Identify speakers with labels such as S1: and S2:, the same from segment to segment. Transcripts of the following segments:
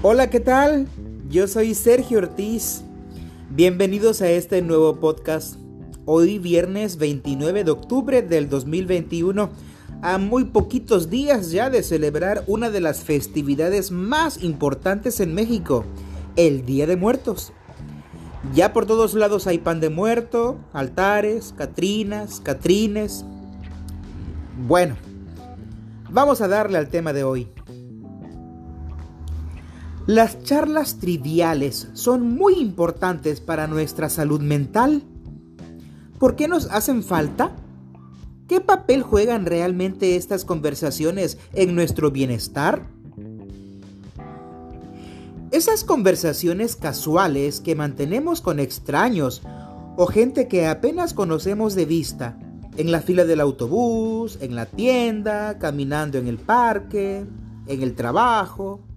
S1: Hola, ¿qué tal? Yo soy Sergio Ortiz. Bienvenidos a este nuevo podcast. Hoy viernes 29 de octubre del 2021, a muy poquitos días ya de celebrar una de las festividades más importantes en México, el Día de Muertos. Ya por todos lados hay pan de muerto, altares, catrinas, catrines. Bueno, vamos a darle al tema de hoy. Las charlas triviales son muy importantes para nuestra salud mental. ¿Por qué nos hacen falta? ¿Qué papel juegan realmente estas conversaciones en nuestro bienestar? Esas conversaciones casuales que mantenemos con extraños o gente que apenas conocemos de vista, en la fila del autobús, en la tienda, caminando en el parque, en el trabajo,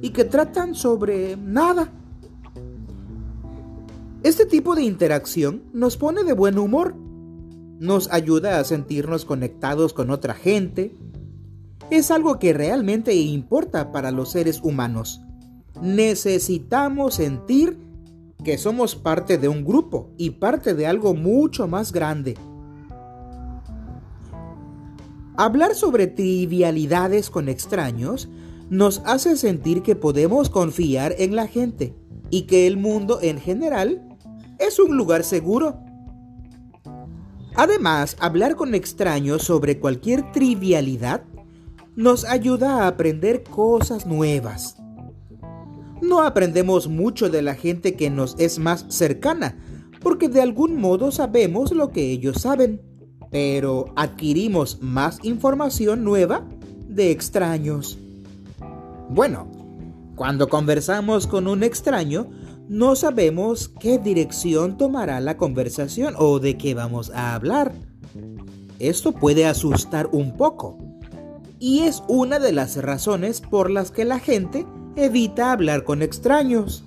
S1: y que tratan sobre nada. Este tipo de interacción nos pone de buen humor, nos ayuda a sentirnos conectados con otra gente. Es algo que realmente importa para los seres humanos. Necesitamos sentir que somos parte de un grupo y parte de algo mucho más grande. Hablar sobre trivialidades con extraños nos hace sentir que podemos confiar en la gente y que el mundo en general es un lugar seguro. Además, hablar con extraños sobre cualquier trivialidad nos ayuda a aprender cosas nuevas. No aprendemos mucho de la gente que nos es más cercana, porque de algún modo sabemos lo que ellos saben, pero adquirimos más información nueva de extraños. Bueno, cuando conversamos con un extraño, no sabemos qué dirección tomará la conversación o de qué vamos a hablar. Esto puede asustar un poco y es una de las razones por las que la gente evita hablar con extraños.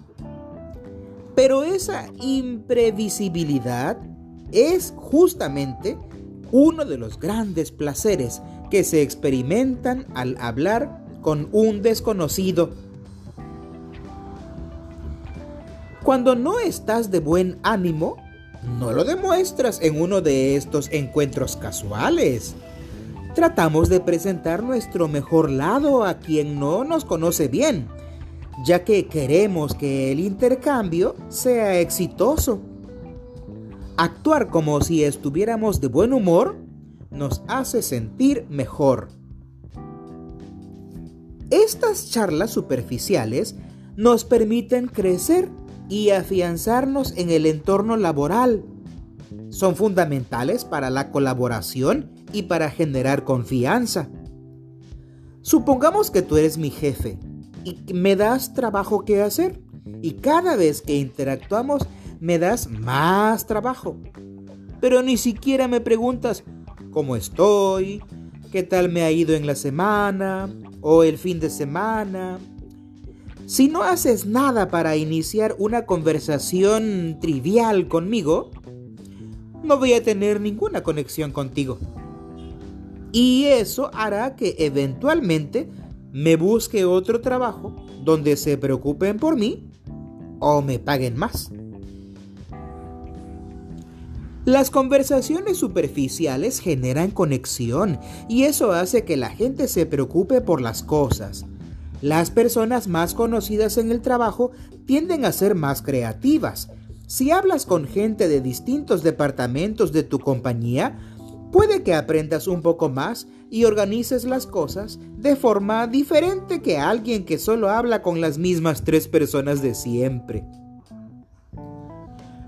S1: Pero esa imprevisibilidad es justamente uno de los grandes placeres que se experimentan al hablar con un desconocido. Cuando no estás de buen ánimo, no lo demuestras en uno de estos encuentros casuales. Tratamos de presentar nuestro mejor lado a quien no nos conoce bien, ya que queremos que el intercambio sea exitoso. Actuar como si estuviéramos de buen humor nos hace sentir mejor. Estas charlas superficiales nos permiten crecer y afianzarnos en el entorno laboral. Son fundamentales para la colaboración y para generar confianza. Supongamos que tú eres mi jefe y me das trabajo que hacer y cada vez que interactuamos me das más trabajo. Pero ni siquiera me preguntas cómo estoy, qué tal me ha ido en la semana o el fin de semana. Si no haces nada para iniciar una conversación trivial conmigo, no voy a tener ninguna conexión contigo. Y eso hará que eventualmente me busque otro trabajo donde se preocupen por mí o me paguen más. Las conversaciones superficiales generan conexión y eso hace que la gente se preocupe por las cosas. Las personas más conocidas en el trabajo tienden a ser más creativas. Si hablas con gente de distintos departamentos de tu compañía, puede que aprendas un poco más y organices las cosas de forma diferente que alguien que solo habla con las mismas tres personas de siempre.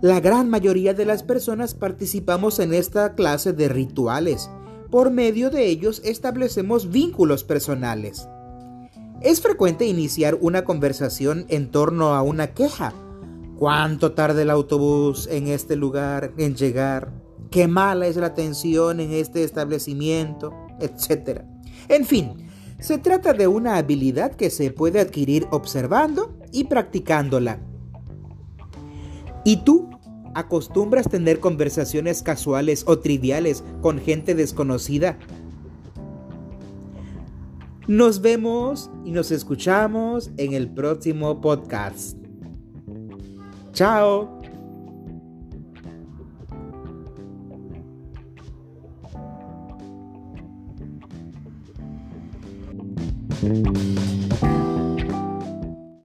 S1: La gran mayoría de las personas participamos en esta clase de rituales. Por medio de ellos establecemos vínculos personales. Es frecuente iniciar una conversación en torno a una queja. ¿Cuánto tarda el autobús en este lugar en llegar? ¿Qué mala es la atención en este establecimiento? Etcétera. En fin, se trata de una habilidad que se puede adquirir observando y practicándola. ¿Y tú ¿Acostumbras tener conversaciones casuales o triviales con gente desconocida? Nos vemos y nos escuchamos en el próximo podcast. Chao.